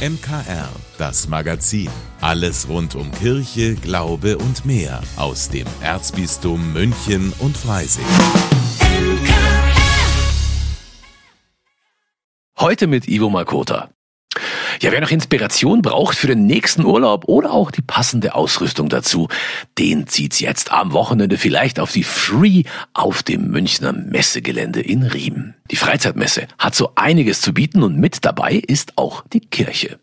MKR, das Magazin. Alles rund um Kirche, Glaube und mehr aus dem Erzbistum München und Freising. Heute mit Ivo Makota. Ja, wer noch Inspiration braucht für den nächsten Urlaub oder auch die passende Ausrüstung dazu, den zieht's jetzt am Wochenende vielleicht auf die Free auf dem Münchner Messegelände in Riem. Die Freizeitmesse hat so einiges zu bieten und mit dabei ist auch die Kirche.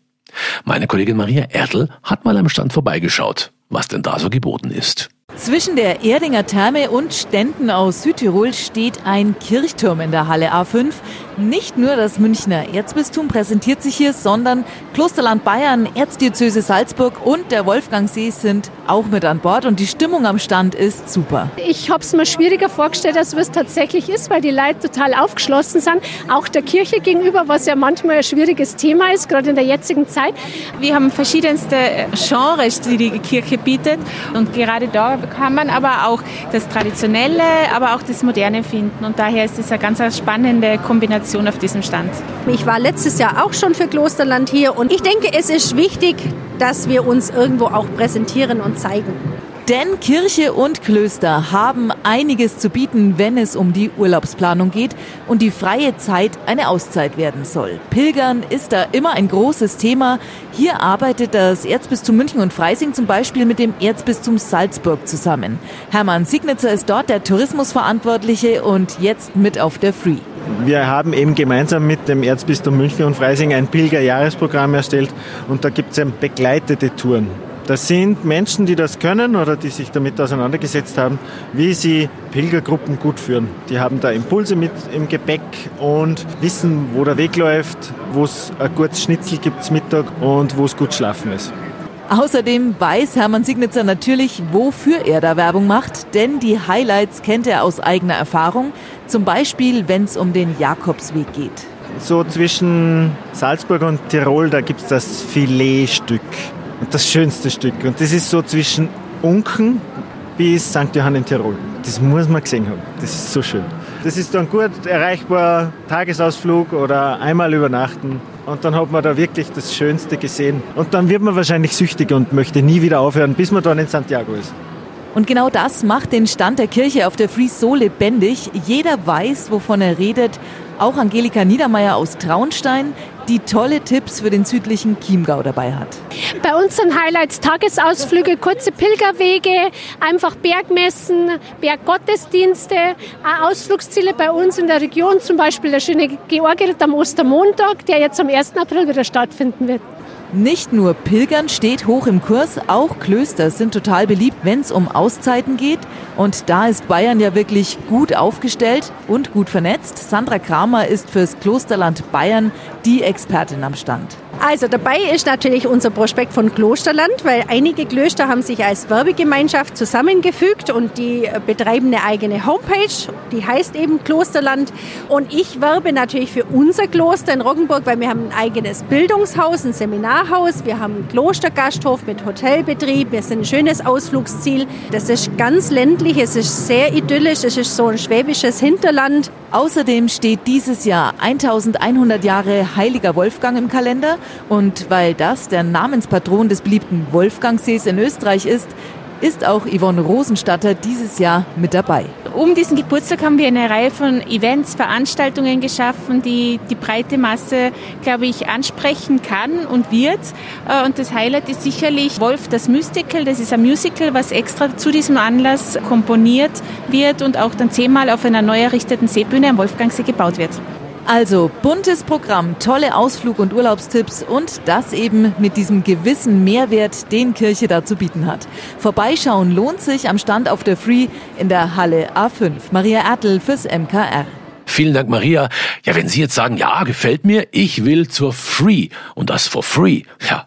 Meine Kollegin Maria Ertl hat mal am Stand vorbeigeschaut, was denn da so geboten ist. Zwischen der Erdinger Therme und Ständen aus Südtirol steht ein Kirchturm in der Halle A5. Nicht nur das Münchner Erzbistum präsentiert sich hier, sondern Klosterland Bayern, Erzdiözese Salzburg und der Wolfgangsee sind auch mit an Bord und die Stimmung am Stand ist super. Ich habe es mir schwieriger vorgestellt, als es tatsächlich ist, weil die Leute total aufgeschlossen sind, auch der Kirche gegenüber, was ja manchmal ein schwieriges Thema ist, gerade in der jetzigen Zeit. Wir haben verschiedenste Genres, die die Kirche bietet und gerade da kann man aber auch das Traditionelle, aber auch das Moderne finden und daher ist es eine ganz spannende Kombination auf diesem Stand. Ich war letztes Jahr auch schon für Klosterland hier und ich denke, es ist wichtig, dass wir uns irgendwo auch präsentieren und zeigen. Denn Kirche und Klöster haben einiges zu bieten, wenn es um die Urlaubsplanung geht und die freie Zeit eine Auszeit werden soll. Pilgern ist da immer ein großes Thema. Hier arbeitet das Erzbistum München und Freising zum Beispiel mit dem Erzbistum Salzburg zusammen. Hermann Signitzer ist dort der Tourismusverantwortliche und jetzt mit auf der Free. Wir haben eben gemeinsam mit dem Erzbistum München und Freising ein Pilgerjahresprogramm erstellt und da gibt es begleitete Touren. Das sind Menschen, die das können oder die sich damit auseinandergesetzt haben, wie sie Pilgergruppen gut führen. Die haben da Impulse mit im Gepäck und wissen, wo der Weg läuft, wo es ein gutes Schnitzel gibt zum Mittag und wo es gut schlafen ist. Außerdem weiß Hermann Signitzer natürlich, wofür er da Werbung macht, denn die Highlights kennt er aus eigener Erfahrung, zum Beispiel wenn es um den Jakobsweg geht. So zwischen Salzburg und Tirol, da gibt es das Filetstück. Und das schönste Stück. Und das ist so zwischen Unken bis St. Johann in Tirol. Das muss man gesehen haben. Das ist so schön. Das ist dann gut erreichbar, Tagesausflug oder einmal übernachten. Und dann hat man da wirklich das Schönste gesehen. Und dann wird man wahrscheinlich süchtig und möchte nie wieder aufhören, bis man dann in Santiago ist. Und genau das macht den Stand der Kirche auf der Free so lebendig. Jeder weiß, wovon er redet. Auch Angelika Niedermeyer aus Traunstein, die tolle Tipps für den südlichen Chiemgau dabei hat. Bei uns sind Highlights Tagesausflüge, kurze Pilgerwege, einfach Bergmessen, Berggottesdienste, auch Ausflugsziele bei uns in der Region, zum Beispiel der schöne Georgiritt am Ostermontag, der jetzt am 1. April wieder stattfinden wird. Nicht nur Pilgern steht hoch im Kurs, auch Klöster sind total beliebt, wenn es um Auszeiten geht. Und da ist Bayern ja wirklich gut aufgestellt und gut vernetzt. Sandra Kramer ist fürs Klosterland Bayern die Expertin am Stand. Also dabei ist natürlich unser Prospekt von Klosterland, weil einige Klöster haben sich als Werbegemeinschaft zusammengefügt und die betreiben eine eigene Homepage, die heißt eben Klosterland. Und ich werbe natürlich für unser Kloster in Roggenburg, weil wir haben ein eigenes Bildungshaus, ein Seminarhaus, wir haben einen Klostergasthof mit Hotelbetrieb, wir sind ein schönes Ausflugsziel. Das ist ganz ländlich, es ist sehr idyllisch, es ist so ein schwäbisches Hinterland. Außerdem steht dieses Jahr 1100 Jahre Heiliger Wolfgang im Kalender und weil das der Namenspatron des beliebten Wolfgangsees in Österreich ist, ist auch Yvonne Rosenstatter dieses Jahr mit dabei. Um diesen Geburtstag haben wir eine Reihe von Events, Veranstaltungen geschaffen, die die breite Masse, glaube ich, ansprechen kann und wird. Äh, und das Highlight ist sicherlich Wolf das Mystical. Das ist ein Musical, was extra zu diesem Anlass komponiert wird und auch dann zehnmal auf einer neu errichteten Seebühne am Wolfgangsee gebaut wird. Also buntes Programm, tolle Ausflug- und Urlaubstipps und das eben mit diesem gewissen Mehrwert, den Kirche da zu bieten hat. Vorbeischauen lohnt sich am Stand auf der Free in der Halle A5. Maria Ertl fürs MKR. Vielen Dank, Maria. Ja, wenn Sie jetzt sagen, ja, gefällt mir, ich will zur Free und das for free, ja,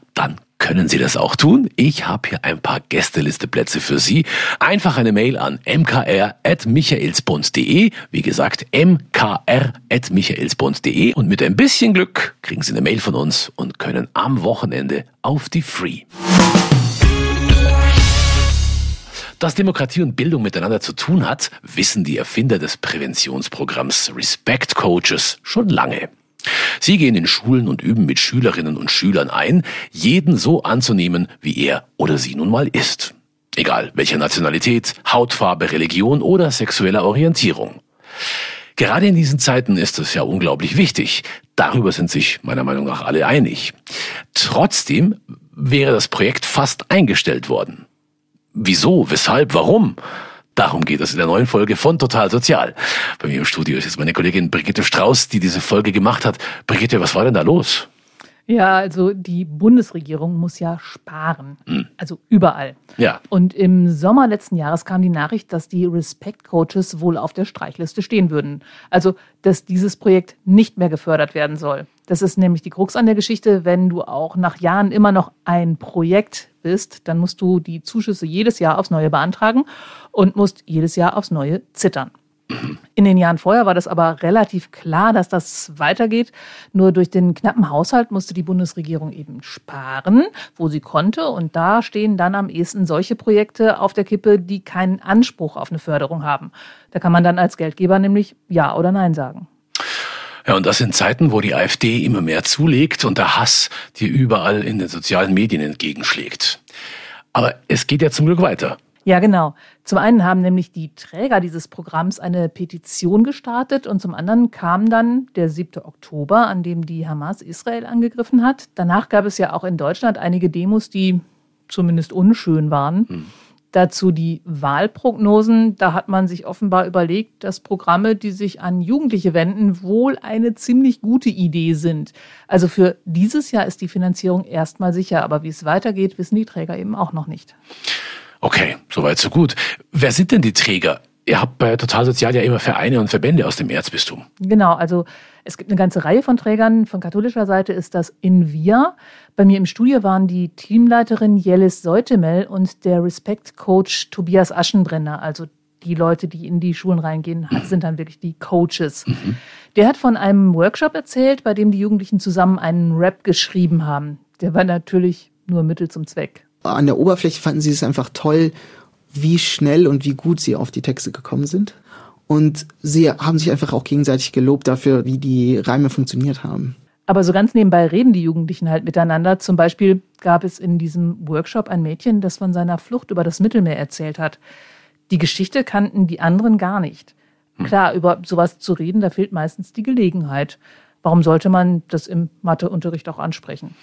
können Sie das auch tun? Ich habe hier ein paar Gästelisteplätze für Sie. Einfach eine Mail an mkr.michaelsbund.de. Wie gesagt, mkr.michaelsbund.de. Und mit ein bisschen Glück kriegen Sie eine Mail von uns und können am Wochenende auf die Free. Dass Demokratie und Bildung miteinander zu tun hat, wissen die Erfinder des Präventionsprogramms Respect Coaches schon lange. Sie gehen in Schulen und üben mit Schülerinnen und Schülern ein, jeden so anzunehmen, wie er oder sie nun mal ist. Egal welcher Nationalität, Hautfarbe, Religion oder sexueller Orientierung. Gerade in diesen Zeiten ist es ja unglaublich wichtig. Darüber sind sich meiner Meinung nach alle einig. Trotzdem wäre das Projekt fast eingestellt worden. Wieso? Weshalb? Warum? Darum geht es in der neuen Folge von Total Sozial. Bei mir im Studio ist jetzt meine Kollegin Brigitte Strauß, die diese Folge gemacht hat. Brigitte, was war denn da los? Ja, also die Bundesregierung muss ja sparen. Mhm. Also überall. Ja. Und im Sommer letzten Jahres kam die Nachricht, dass die Respect Coaches wohl auf der Streichliste stehen würden. Also, dass dieses Projekt nicht mehr gefördert werden soll. Das ist nämlich die Krux an der Geschichte. Wenn du auch nach Jahren immer noch ein Projekt bist, dann musst du die Zuschüsse jedes Jahr aufs Neue beantragen und musst jedes Jahr aufs Neue zittern. In den Jahren vorher war das aber relativ klar, dass das weitergeht. Nur durch den knappen Haushalt musste die Bundesregierung eben sparen, wo sie konnte. Und da stehen dann am ehesten solche Projekte auf der Kippe, die keinen Anspruch auf eine Förderung haben. Da kann man dann als Geldgeber nämlich Ja oder Nein sagen. Ja, und das in Zeiten, wo die AfD immer mehr zulegt und der Hass dir überall in den sozialen Medien entgegenschlägt. Aber es geht ja zum Glück weiter. Ja, genau. Zum einen haben nämlich die Träger dieses Programms eine Petition gestartet und zum anderen kam dann der 7. Oktober, an dem die Hamas Israel angegriffen hat. Danach gab es ja auch in Deutschland einige Demos, die zumindest unschön waren. Hm. Dazu die Wahlprognosen. Da hat man sich offenbar überlegt, dass Programme, die sich an Jugendliche wenden, wohl eine ziemlich gute Idee sind. Also für dieses Jahr ist die Finanzierung erstmal sicher, aber wie es weitergeht, wissen die Träger eben auch noch nicht. Okay, soweit so gut. Wer sind denn die Träger? Ihr habt bei Total Sozial ja immer Vereine und Verbände aus dem Erzbistum. Genau, also es gibt eine ganze Reihe von Trägern. Von katholischer Seite ist das Invia. Bei mir im Studio waren die Teamleiterin Jellis Seutemel und der Respect-Coach Tobias Aschenbrenner. Also die Leute, die in die Schulen reingehen, sind dann wirklich die Coaches. Mhm. Der hat von einem Workshop erzählt, bei dem die Jugendlichen zusammen einen Rap geschrieben haben. Der war natürlich nur Mittel zum Zweck an der Oberfläche fanden sie es einfach toll, wie schnell und wie gut sie auf die Texte gekommen sind. Und sie haben sich einfach auch gegenseitig gelobt dafür, wie die Reime funktioniert haben. Aber so ganz nebenbei reden die Jugendlichen halt miteinander. Zum Beispiel gab es in diesem Workshop ein Mädchen, das von seiner Flucht über das Mittelmeer erzählt hat. Die Geschichte kannten die anderen gar nicht. Hm. Klar, über sowas zu reden, da fehlt meistens die Gelegenheit. Warum sollte man das im Matheunterricht auch ansprechen?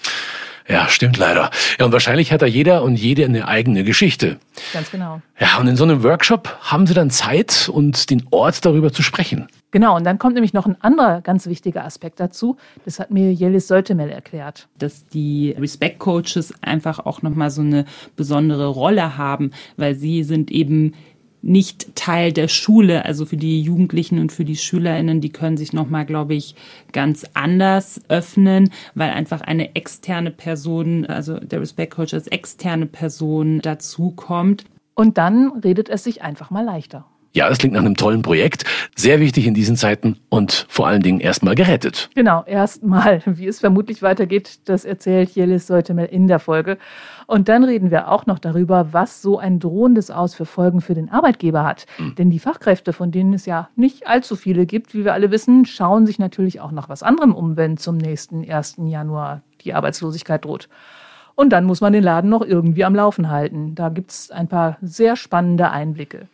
Ja, stimmt leider. Ja, und wahrscheinlich hat da jeder und jede eine eigene Geschichte. Ganz genau. Ja, und in so einem Workshop haben Sie dann Zeit und den Ort darüber zu sprechen. Genau, und dann kommt nämlich noch ein anderer ganz wichtiger Aspekt dazu. Das hat mir Jelis Seutemel erklärt. Dass die Respect Coaches einfach auch nochmal so eine besondere Rolle haben, weil sie sind eben nicht Teil der Schule. Also für die Jugendlichen und für die SchülerInnen, die können sich nochmal, glaube ich, ganz anders öffnen, weil einfach eine externe Person, also der Respect Coach als externe Person dazukommt. Und dann redet es sich einfach mal leichter. Ja, das klingt nach einem tollen Projekt. Sehr wichtig in diesen Zeiten und vor allen Dingen erstmal gerettet. Genau, erstmal. Wie es vermutlich weitergeht, das erzählt Jelis Seutemel in der Folge. Und dann reden wir auch noch darüber, was so ein drohendes Aus für Folgen für den Arbeitgeber hat. Mhm. Denn die Fachkräfte, von denen es ja nicht allzu viele gibt, wie wir alle wissen, schauen sich natürlich auch nach was anderem um, wenn zum nächsten 1. Januar die Arbeitslosigkeit droht. Und dann muss man den Laden noch irgendwie am Laufen halten. Da gibt es ein paar sehr spannende Einblicke.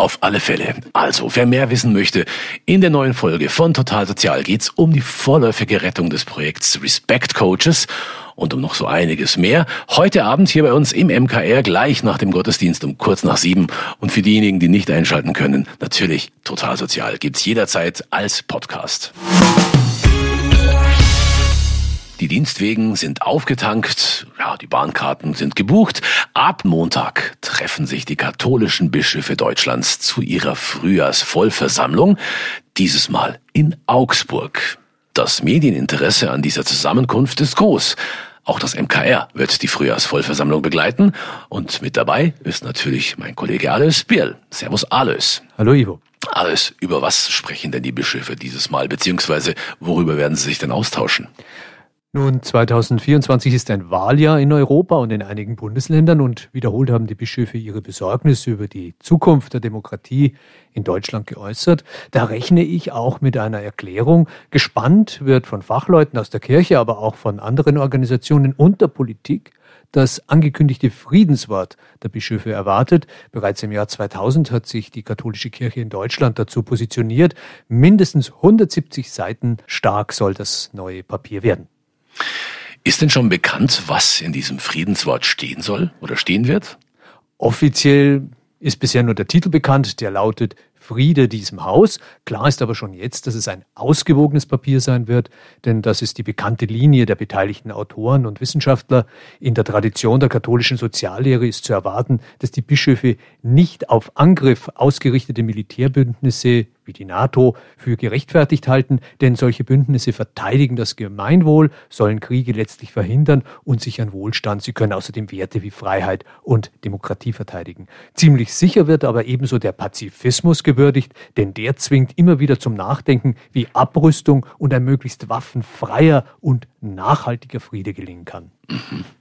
Auf alle Fälle. Also, wer mehr wissen möchte, in der neuen Folge von Total Sozial geht's um die vorläufige Rettung des Projekts Respect Coaches und um noch so einiges mehr. Heute Abend hier bei uns im MKR gleich nach dem Gottesdienst um kurz nach sieben. Und für diejenigen, die nicht einschalten können, natürlich Total Sozial gibt's jederzeit als Podcast. Die Dienstwegen sind aufgetankt, ja, die Bahnkarten sind gebucht. Ab Montag treffen sich die katholischen Bischöfe Deutschlands zu ihrer Frühjahrsvollversammlung, dieses Mal in Augsburg. Das Medieninteresse an dieser Zusammenkunft ist groß. Auch das MKR wird die Frühjahrsvollversammlung begleiten und mit dabei ist natürlich mein Kollege Alois Biel. Servus Alois. Hallo Ivo. Alois, über was sprechen denn die Bischöfe dieses Mal, beziehungsweise worüber werden sie sich denn austauschen? Nun, 2024 ist ein Wahljahr in Europa und in einigen Bundesländern und wiederholt haben die Bischöfe ihre Besorgnis über die Zukunft der Demokratie in Deutschland geäußert. Da rechne ich auch mit einer Erklärung. Gespannt wird von Fachleuten aus der Kirche, aber auch von anderen Organisationen und der Politik das angekündigte Friedenswort der Bischöfe erwartet. Bereits im Jahr 2000 hat sich die katholische Kirche in Deutschland dazu positioniert. Mindestens 170 Seiten stark soll das neue Papier werden. Ist denn schon bekannt, was in diesem Friedenswort stehen soll oder stehen wird? Offiziell ist bisher nur der Titel bekannt, der lautet Friede diesem Haus. Klar ist aber schon jetzt, dass es ein ausgewogenes Papier sein wird, denn das ist die bekannte Linie der beteiligten Autoren und Wissenschaftler. In der Tradition der katholischen Soziallehre ist zu erwarten, dass die Bischöfe nicht auf Angriff ausgerichtete Militärbündnisse wie die NATO für gerechtfertigt halten, denn solche Bündnisse verteidigen das Gemeinwohl, sollen Kriege letztlich verhindern und sichern Wohlstand. Sie können außerdem Werte wie Freiheit und Demokratie verteidigen. Ziemlich sicher wird aber ebenso der Pazifismus gewürdigt, denn der zwingt immer wieder zum Nachdenken, wie Abrüstung und ein möglichst waffenfreier und nachhaltiger Friede gelingen kann. Mhm.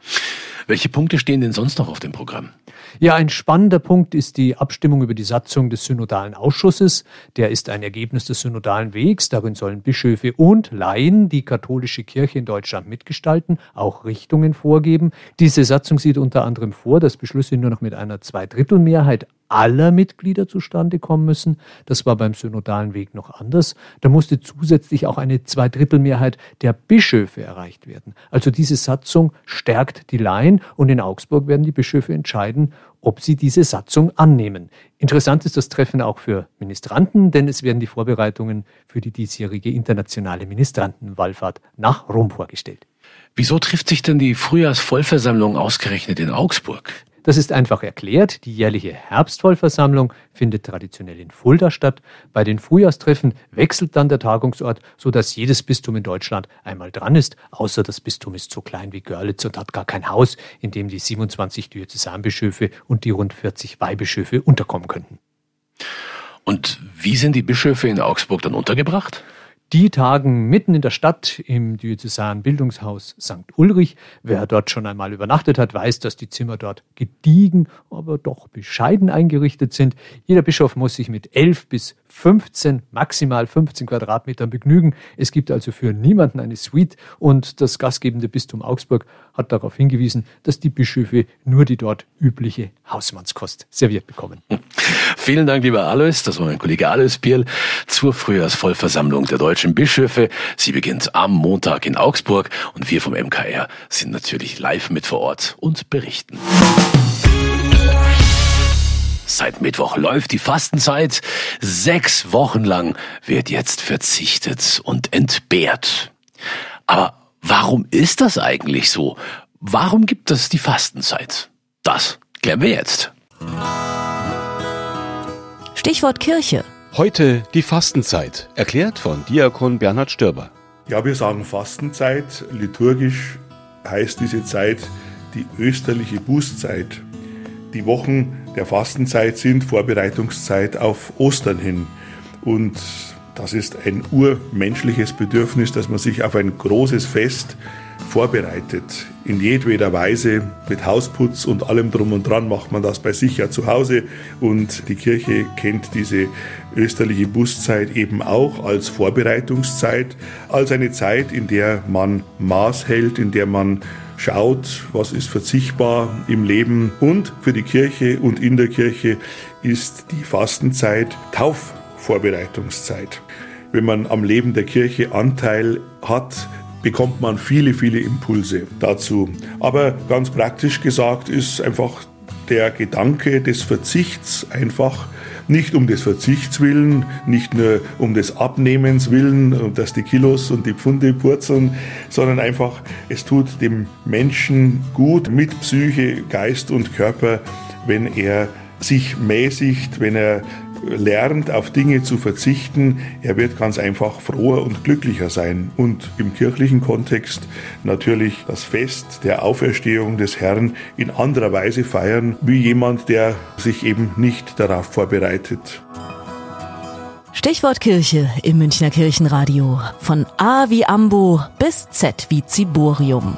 Welche Punkte stehen denn sonst noch auf dem Programm? Ja, ein spannender Punkt ist die Abstimmung über die Satzung des Synodalen Ausschusses. Der ist ein Ergebnis des Synodalen Wegs. Darin sollen Bischöfe und Laien die katholische Kirche in Deutschland mitgestalten, auch Richtungen vorgeben. Diese Satzung sieht unter anderem vor, dass Beschlüsse nur noch mit einer Zweidrittelmehrheit aller Mitglieder zustande kommen müssen. Das war beim synodalen Weg noch anders. Da musste zusätzlich auch eine Zweidrittelmehrheit der Bischöfe erreicht werden. Also diese Satzung stärkt die Laien und in Augsburg werden die Bischöfe entscheiden, ob sie diese Satzung annehmen. Interessant ist das Treffen auch für Ministranten, denn es werden die Vorbereitungen für die diesjährige internationale Ministrantenwallfahrt nach Rom vorgestellt. Wieso trifft sich denn die Frühjahrsvollversammlung ausgerechnet in Augsburg? Das ist einfach erklärt. Die jährliche Herbstvollversammlung findet traditionell in Fulda statt. Bei den Frühjahrstreffen wechselt dann der Tagungsort, sodass jedes Bistum in Deutschland einmal dran ist, außer das Bistum ist so klein wie Görlitz und hat gar kein Haus, in dem die 27 Diözesanbischöfe und die rund 40 Weihbischöfe unterkommen könnten. Und wie sind die Bischöfe in Augsburg dann untergebracht? Die tagen mitten in der Stadt im Diözesanen Bildungshaus St. Ulrich. Wer dort schon einmal übernachtet hat, weiß, dass die Zimmer dort gediegen, aber doch bescheiden eingerichtet sind. Jeder Bischof muss sich mit elf bis 15, maximal 15 Quadratmetern begnügen. Es gibt also für niemanden eine Suite und das gastgebende Bistum Augsburg hat darauf hingewiesen, dass die Bischöfe nur die dort übliche Hausmannskost serviert bekommen. Vielen Dank, lieber Alois. Das war mein Kollege Alois Bierl zur Frühjahrsvollversammlung der deutschen Bischöfe. Sie beginnt am Montag in Augsburg und wir vom MKR sind natürlich live mit vor Ort und berichten. Seit Mittwoch läuft die Fastenzeit. Sechs Wochen lang wird jetzt verzichtet und entbehrt. Aber warum ist das eigentlich so? Warum gibt es die Fastenzeit? Das klären wir jetzt. Stichwort Kirche. Heute die Fastenzeit, erklärt von Diakon Bernhard Störber. Ja, wir sagen Fastenzeit. Liturgisch heißt diese Zeit die österliche Bußzeit. Die Wochen der Fastenzeit sind Vorbereitungszeit auf Ostern hin. Und das ist ein urmenschliches Bedürfnis, dass man sich auf ein großes Fest vorbereitet. In jedweder Weise mit Hausputz und allem drum und dran macht man das bei sich ja zu Hause. Und die Kirche kennt diese österliche Bußzeit eben auch als Vorbereitungszeit, als eine Zeit, in der man Maß hält, in der man schaut, was ist verzichtbar im Leben. Und für die Kirche und in der Kirche ist die Fastenzeit Taufvorbereitungszeit. Wenn man am Leben der Kirche Anteil hat, bekommt man viele, viele Impulse dazu. Aber ganz praktisch gesagt ist einfach der Gedanke des Verzichts einfach nicht um des Verzichts willen, nicht nur um des Abnehmens willen, dass die Kilos und die Pfunde purzeln, sondern einfach, es tut dem Menschen gut mit Psyche, Geist und Körper, wenn er sich mäßigt, wenn er lernt, auf Dinge zu verzichten, er wird ganz einfach froher und glücklicher sein. Und im kirchlichen Kontext natürlich das Fest der Auferstehung des Herrn in anderer Weise feiern, wie jemand, der sich eben nicht darauf vorbereitet. Stichwort Kirche im Münchner Kirchenradio. Von A wie Ambo bis Z wie Ziborium.